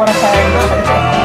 para sa